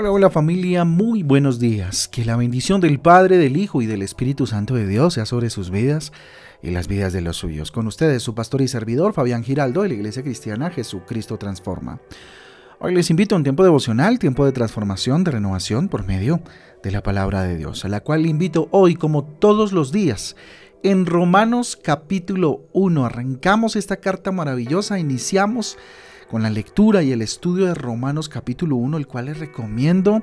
Hola, hola familia, muy buenos días. Que la bendición del Padre, del Hijo y del Espíritu Santo de Dios sea sobre sus vidas y las vidas de los suyos. Con ustedes, su pastor y servidor, Fabián Giraldo, de la Iglesia Cristiana Jesucristo Transforma. Hoy les invito a un tiempo devocional, tiempo de transformación, de renovación por medio de la palabra de Dios, a la cual invito hoy, como todos los días, en Romanos capítulo 1. Arrancamos esta carta maravillosa, iniciamos con la lectura y el estudio de Romanos capítulo 1, el cual les recomiendo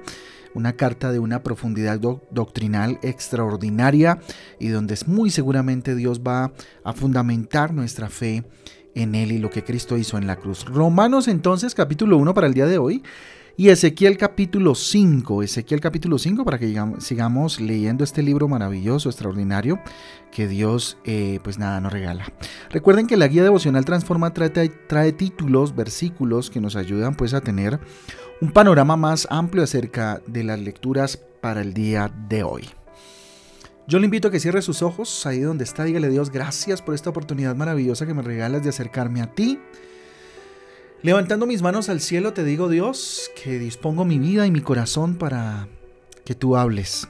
una carta de una profundidad doctrinal extraordinaria y donde muy seguramente Dios va a fundamentar nuestra fe en Él y lo que Cristo hizo en la cruz. Romanos entonces capítulo 1 para el día de hoy y Ezequiel capítulo 5, Ezequiel capítulo 5 para que sigamos leyendo este libro maravilloso, extraordinario, que Dios eh, pues nada nos regala. Recuerden que la guía devocional Transforma trae, trae títulos, versículos que nos ayudan pues a tener un panorama más amplio acerca de las lecturas para el día de hoy. Yo le invito a que cierre sus ojos ahí donde está, dígale Dios gracias por esta oportunidad maravillosa que me regalas de acercarme a ti Levantando mis manos al cielo te digo Dios que dispongo mi vida y mi corazón para que tú hables,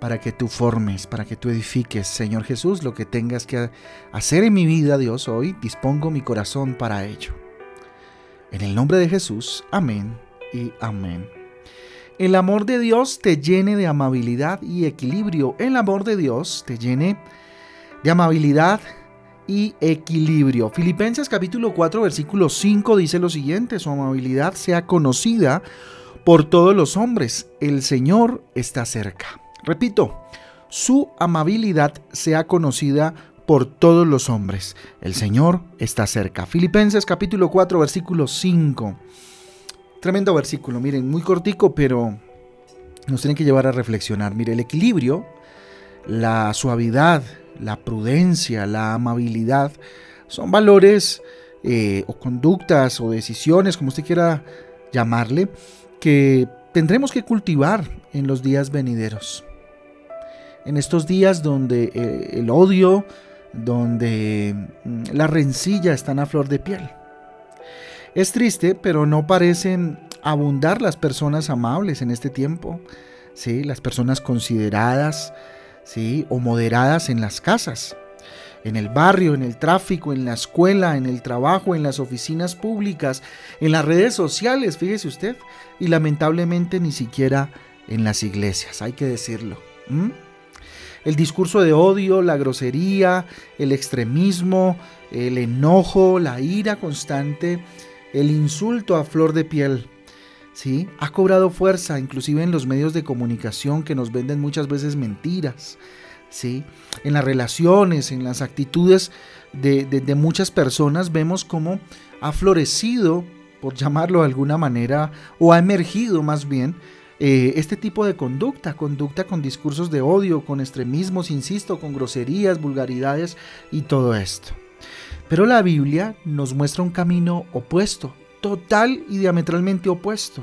para que tú formes, para que tú edifiques, Señor Jesús, lo que tengas que hacer en mi vida, Dios, hoy dispongo mi corazón para ello. En el nombre de Jesús, amén y amén. El amor de Dios te llene de amabilidad y equilibrio. El amor de Dios te llene de amabilidad y equilibrio. Filipenses capítulo 4 versículo 5 dice lo siguiente, su amabilidad sea conocida por todos los hombres, el Señor está cerca. Repito, su amabilidad sea conocida por todos los hombres, el Señor está cerca. Filipenses capítulo 4 versículo 5. Tremendo versículo, miren, muy cortico, pero nos tiene que llevar a reflexionar. Mire, el equilibrio, la suavidad, la prudencia, la amabilidad, son valores eh, o conductas o decisiones, como usted quiera llamarle, que tendremos que cultivar en los días venideros. En estos días donde eh, el odio, donde mm, la rencilla están a flor de piel. Es triste, pero no parecen abundar las personas amables en este tiempo. ¿sí? Las personas consideradas, o moderadas en las casas, en el barrio, en el tráfico, en la escuela, en el trabajo, en las oficinas públicas, en las redes sociales, fíjese usted, y lamentablemente ni siquiera en las iglesias, hay que decirlo. El discurso de odio, la grosería, el extremismo, el enojo, la ira constante, el insulto a flor de piel, ¿sí? Ha cobrado fuerza, inclusive en los medios de comunicación que nos venden muchas veces mentiras, ¿sí? En las relaciones, en las actitudes de, muchas personas vemos cómo ha florecido, por llamarlo de alguna manera, o ha emergido más bien, eh, este tipo de conducta, conducta con discursos de odio, con extremismos, insisto, con groserías, vulgaridades y todo esto. Pero la Biblia nos muestra un camino opuesto, total y diametralmente opuesto.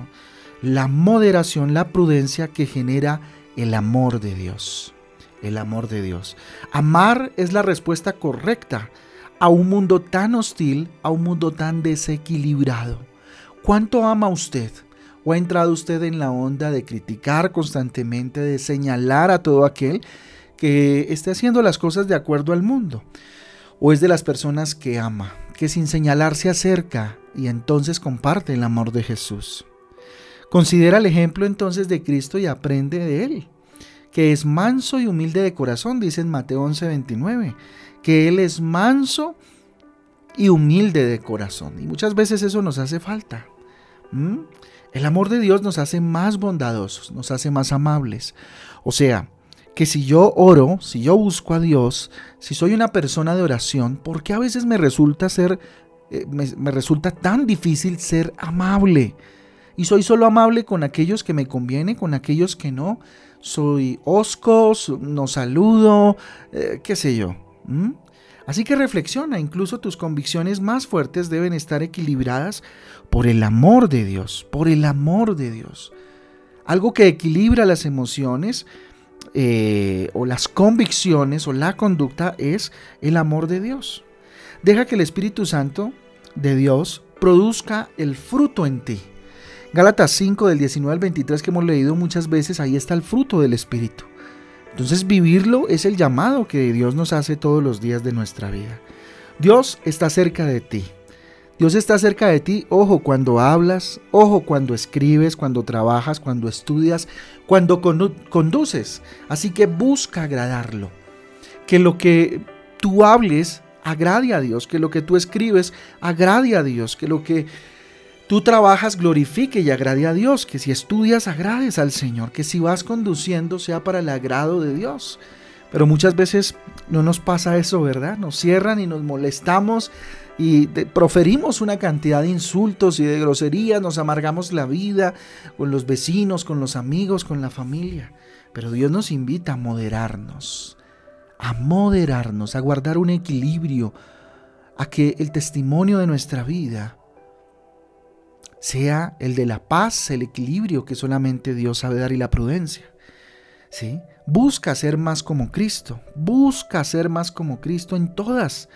La moderación, la prudencia que genera el amor de Dios. El amor de Dios. Amar es la respuesta correcta a un mundo tan hostil, a un mundo tan desequilibrado. ¿Cuánto ama usted? ¿O ha entrado usted en la onda de criticar constantemente, de señalar a todo aquel que esté haciendo las cosas de acuerdo al mundo? ¿O es de las personas que ama, que sin señalar se acerca y entonces comparte el amor de Jesús. Considera el ejemplo entonces de Cristo y aprende de él, que es manso y humilde de corazón, dice en Mateo 11:29, que él es manso y humilde de corazón. Y muchas veces eso nos hace falta. El amor de Dios nos hace más bondadosos, nos hace más amables. O sea, que si yo oro, si yo busco a Dios, si soy una persona de oración, ¿por qué a veces me resulta ser eh, me, resulta tan difícil ser amable. Y soy solo amable con aquellos que me conviene, con aquellos que no. Soy oscos, no saludo, eh, qué sé yo. Así que reflexiona, incluso tus convicciones más fuertes deben estar equilibradas por el amor de Dios, por el amor de Dios. Algo que equilibra las emociones eh, o las convicciones o la conducta es el amor de Dios. Deja que el Espíritu Santo de Dios produzca el fruto en ti. Gálatas 5 del 19 al 23 que hemos leído muchas veces, ahí está el fruto del Espíritu. Entonces vivirlo es el llamado que Dios nos hace todos los días de nuestra vida. Dios está cerca de ti. Dios está cerca de ti, ojo cuando hablas, ojo cuando escribes, cuando trabajas, cuando estudias, cuando conduces. Así que busca agradarlo. Que lo que tú hables agrade a Dios, que lo que tú escribes agrade a Dios, que lo que tú trabajas glorifique y agrade a Dios, que si estudias agrades al Señor, que si vas conduciendo sea para el agrado de Dios. Pero muchas veces no nos pasa eso, ¿verdad? Nos cierran y nos molestamos y proferimos una cantidad de insultos y de groserías, nos amargamos la vida con los vecinos, con los amigos, con la familia. Pero Dios nos invita a moderarnos, a moderarnos, a guardar un equilibrio, a que el testimonio de nuestra vida sea el de la paz, el equilibrio que solamente Dios sabe dar y la prudencia. ¿Sí? Busca ser más como Cristo, busca ser más como Cristo en todas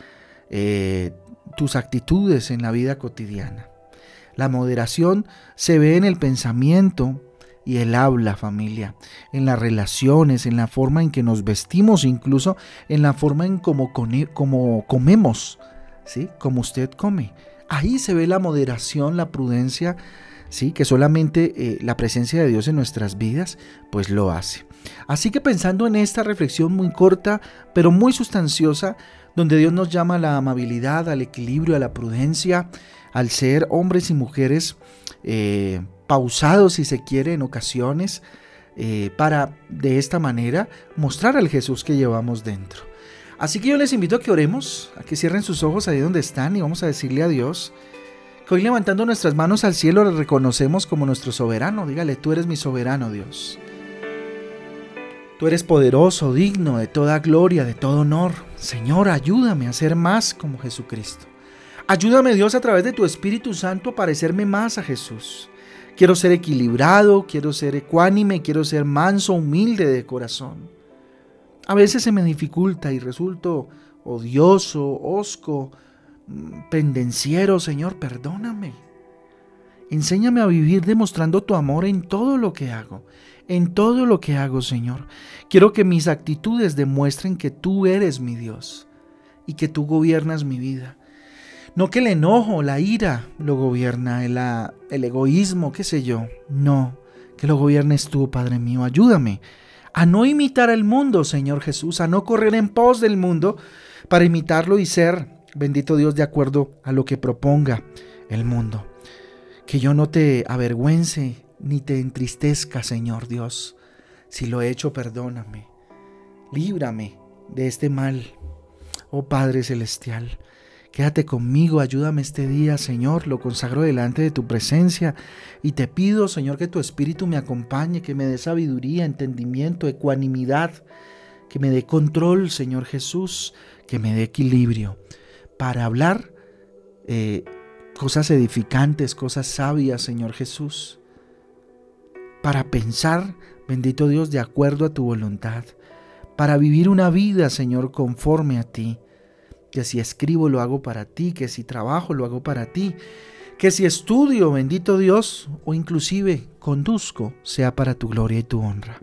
eh, tus actitudes en la vida cotidiana. La moderación se ve en el pensamiento y el habla, familia, en las relaciones, en la forma en que nos vestimos, incluso en la forma en cómo como comemos, ¿sí? Como usted come. Ahí se ve la moderación, la prudencia, ¿sí? Que solamente eh, la presencia de Dios en nuestras vidas, pues lo hace. Así que pensando en esta reflexión muy corta, pero muy sustanciosa, donde Dios nos llama a la amabilidad, al equilibrio, a la prudencia, al ser hombres y mujeres eh, pausados, si se quiere, en ocasiones, eh, para de esta manera mostrar al Jesús que llevamos dentro. Así que yo les invito a que oremos, a que cierren sus ojos ahí donde están y vamos a decirle a Dios hoy levantando nuestras manos al cielo le reconocemos como nuestro soberano. Dígale, tú eres mi soberano Dios. Tú eres poderoso, digno de toda gloria, de todo honor. Señor, ayúdame a ser más como Jesucristo. Ayúdame Dios a través de tu Espíritu Santo a parecerme más a Jesús. Quiero ser equilibrado, quiero ser ecuánime, quiero ser manso, humilde de corazón. A veces se me dificulta y resulto odioso, osco, pendenciero, Señor, perdóname. Enséñame a vivir demostrando tu amor en todo lo que hago, en todo lo que hago, Señor. Quiero que mis actitudes demuestren que tú eres mi Dios y que tú gobiernas mi vida. No que el enojo, la ira lo gobierna, el, el egoísmo, qué sé yo. No, que lo gobiernes tú, Padre mío. Ayúdame a no imitar al mundo, Señor Jesús, a no correr en pos del mundo para imitarlo y ser, bendito Dios, de acuerdo a lo que proponga el mundo. Que yo no te avergüence ni te entristezca, Señor Dios. Si lo he hecho, perdóname. Líbrame de este mal. Oh Padre Celestial, quédate conmigo, ayúdame este día, Señor. Lo consagro delante de tu presencia y te pido, Señor, que tu Espíritu me acompañe, que me dé sabiduría, entendimiento, ecuanimidad, que me dé control, Señor Jesús, que me dé equilibrio para hablar. Eh, cosas edificantes, cosas sabias, Señor Jesús, para pensar, bendito Dios, de acuerdo a tu voluntad, para vivir una vida, Señor, conforme a ti, que si escribo lo hago para ti, que si trabajo lo hago para ti, que si estudio, bendito Dios, o inclusive conduzco, sea para tu gloria y tu honra.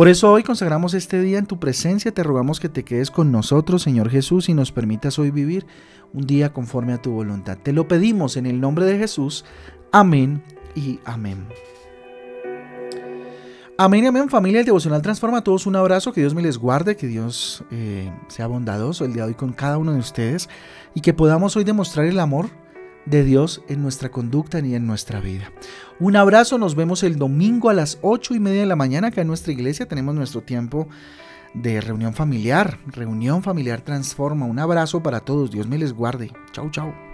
Por eso hoy consagramos este día en tu presencia, te rogamos que te quedes con nosotros, Señor Jesús, y nos permitas hoy vivir un día conforme a tu voluntad. Te lo pedimos en el nombre de Jesús. Amén y amén. Amén y amén familia, el devocional transforma a todos un abrazo, que Dios me les guarde, que Dios eh, sea bondadoso el día de hoy con cada uno de ustedes y que podamos hoy demostrar el amor de Dios en nuestra conducta y en nuestra vida. Un abrazo, nos vemos el domingo a las 8 y media de la mañana acá en nuestra iglesia, tenemos nuestro tiempo de reunión familiar, reunión familiar transforma. Un abrazo para todos, Dios me les guarde. Chau, chau.